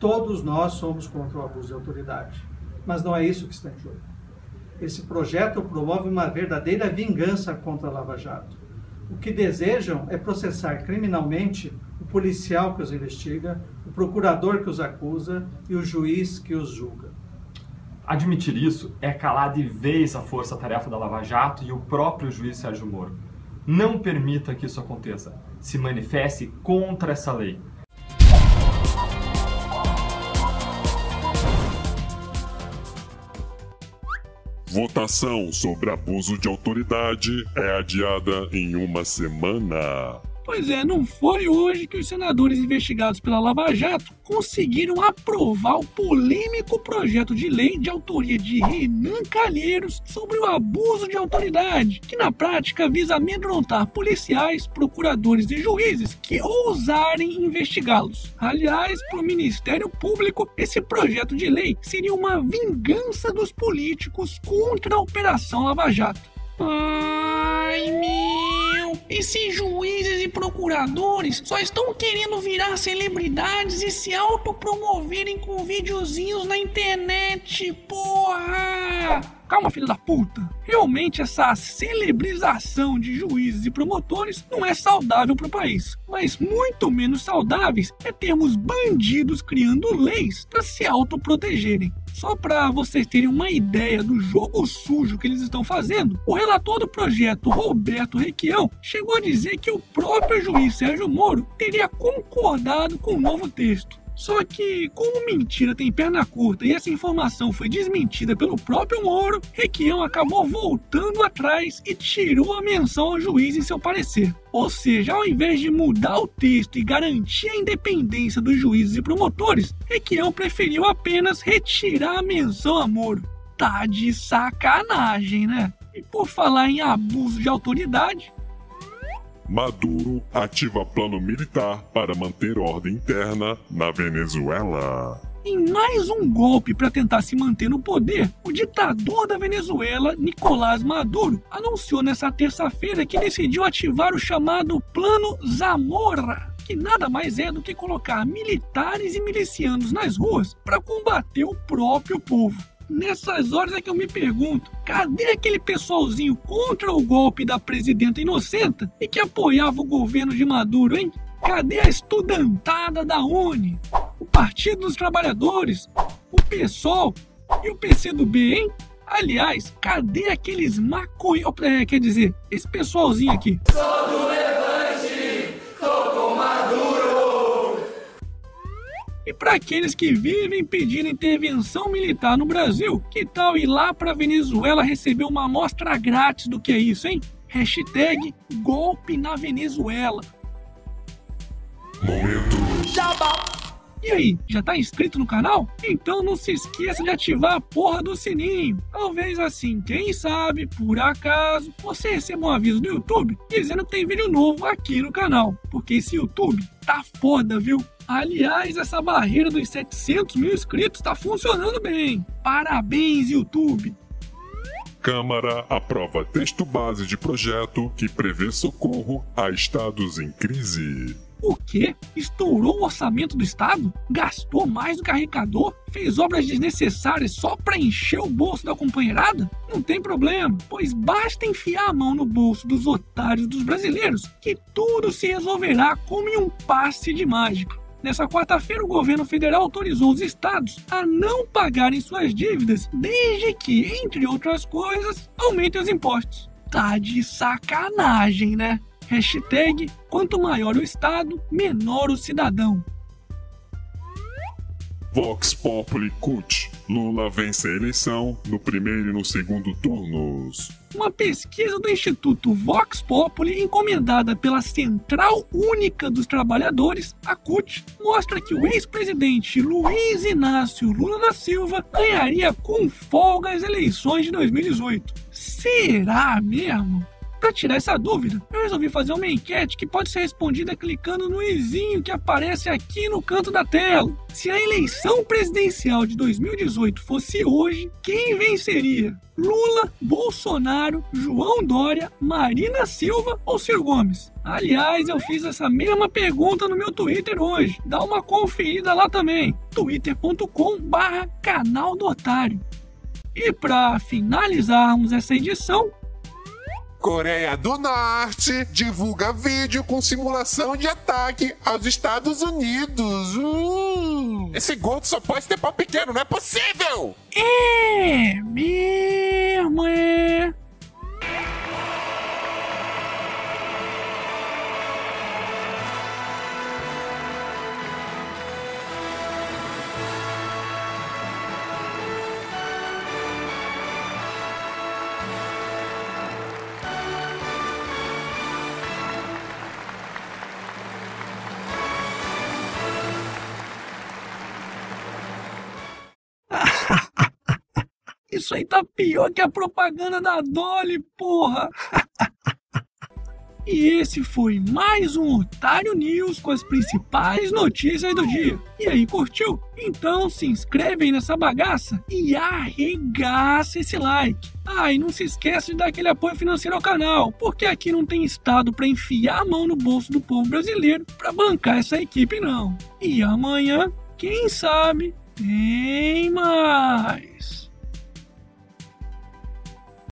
Todos nós somos contra o abuso de autoridade. Mas não é isso que está em jogo. Esse projeto promove uma verdadeira vingança contra a Lava Jato. O que desejam é processar criminalmente o policial que os investiga, o procurador que os acusa e o juiz que os julga. Admitir isso é calar de vez a força-tarefa da Lava Jato e o próprio juiz Sérgio Moro. Não permita que isso aconteça. Se manifeste contra essa lei. Votação sobre abuso de autoridade é adiada em uma semana. Pois é, não foi hoje que os senadores investigados pela Lava Jato conseguiram aprovar o polêmico projeto de lei de autoria de Renan Calheiros sobre o abuso de autoridade, que na prática visa amedrontar policiais, procuradores e juízes que ousarem investigá-los. Aliás, para o Ministério Público, esse projeto de lei seria uma vingança dos políticos contra a Operação Lava Jato. Ai, meu! Esses juízes e procuradores só estão querendo virar celebridades e se autopromoverem com videozinhos na internet, porra! Calma, filho da puta. Realmente essa celebrização de juízes e promotores não é saudável para o país. Mas muito menos saudáveis é termos bandidos criando leis para se autoprotegerem. Só para vocês terem uma ideia do jogo sujo que eles estão fazendo, o relator do projeto, Roberto Requião, chegou a dizer que o próprio juiz Sérgio Moro teria concordado com o novo texto. Só que, como mentira tem perna curta e essa informação foi desmentida pelo próprio Moro, Requião acabou voltando atrás e tirou a menção ao juiz em seu parecer. Ou seja, ao invés de mudar o texto e garantir a independência dos juízes e promotores, Requião preferiu apenas retirar a menção a Moro. Tá de sacanagem, né? E por falar em abuso de autoridade, Maduro ativa plano militar para manter ordem interna na Venezuela. Em mais um golpe para tentar se manter no poder, o ditador da Venezuela, Nicolás Maduro, anunciou nesta terça-feira que decidiu ativar o chamado Plano Zamora, que nada mais é do que colocar militares e milicianos nas ruas para combater o próprio povo. Nessas horas é que eu me pergunto: cadê aquele pessoalzinho contra o golpe da presidenta inocenta e que apoiava o governo de Maduro, hein? Cadê a estudantada da UNE? O Partido dos Trabalhadores? O PSOL? E o PCdoB, hein? Aliás, cadê aqueles maconheiros? É, quer dizer, esse pessoalzinho aqui. E para aqueles que vivem pedindo intervenção militar no Brasil, que tal ir lá para Venezuela receber uma amostra grátis do que é isso, hein? Hashtag golpe na Venezuela. Momento. E aí, já tá inscrito no canal? Então não se esqueça de ativar a porra do sininho. Talvez assim, quem sabe, por acaso, você receba um aviso do YouTube dizendo que tem vídeo novo aqui no canal. Porque esse YouTube tá foda, viu? Aliás, essa barreira dos 700 mil inscritos tá funcionando bem. Parabéns, YouTube! Câmara aprova texto base de projeto que prevê socorro a estados em crise. O quê? Estourou o orçamento do Estado? Gastou mais do que arrecadou? Fez obras desnecessárias só para encher o bolso da companheirada? Não tem problema, pois basta enfiar a mão no bolso dos otários dos brasileiros que tudo se resolverá como em um passe de mágica. Nessa quarta-feira, o governo federal autorizou os estados a não pagarem suas dívidas, desde que, entre outras coisas, aumentem os impostos. Tá de sacanagem, né? Hashtag quanto maior o estado, menor o cidadão. Vox Populi Cut. Lula vence a eleição no primeiro e no segundo turnos. Uma pesquisa do Instituto Vox Populi, encomendada pela Central Única dos Trabalhadores, a CUT, mostra que o ex-presidente Luiz Inácio Lula da Silva ganharia com folga as eleições de 2018. Será mesmo? Para tirar essa dúvida, eu resolvi fazer uma enquete que pode ser respondida clicando no izinho que aparece aqui no canto da tela. Se a eleição presidencial de 2018 fosse hoje, quem venceria? Lula, Bolsonaro, João Dória, Marina Silva ou Ciro Gomes? Aliás, eu fiz essa mesma pergunta no meu Twitter hoje. Dá uma conferida lá também. twitter.com/barra canal do Otário. E para finalizarmos essa edição, Coreia do Norte divulga vídeo com simulação de ataque aos Estados Unidos. Uh! Esse gordo só pode ter pau pequeno, não é possível! é mesmo, é. Isso aí tá pior que a propaganda da Dolly, porra! E esse foi mais um Otário News com as principais notícias do dia. E aí, curtiu? Então se inscreve aí nessa bagaça e arregaça esse like. Ah, e não se esquece de dar aquele apoio financeiro ao canal, porque aqui não tem estado para enfiar a mão no bolso do povo brasileiro para bancar essa equipe não. E amanhã, quem sabe, tem mais.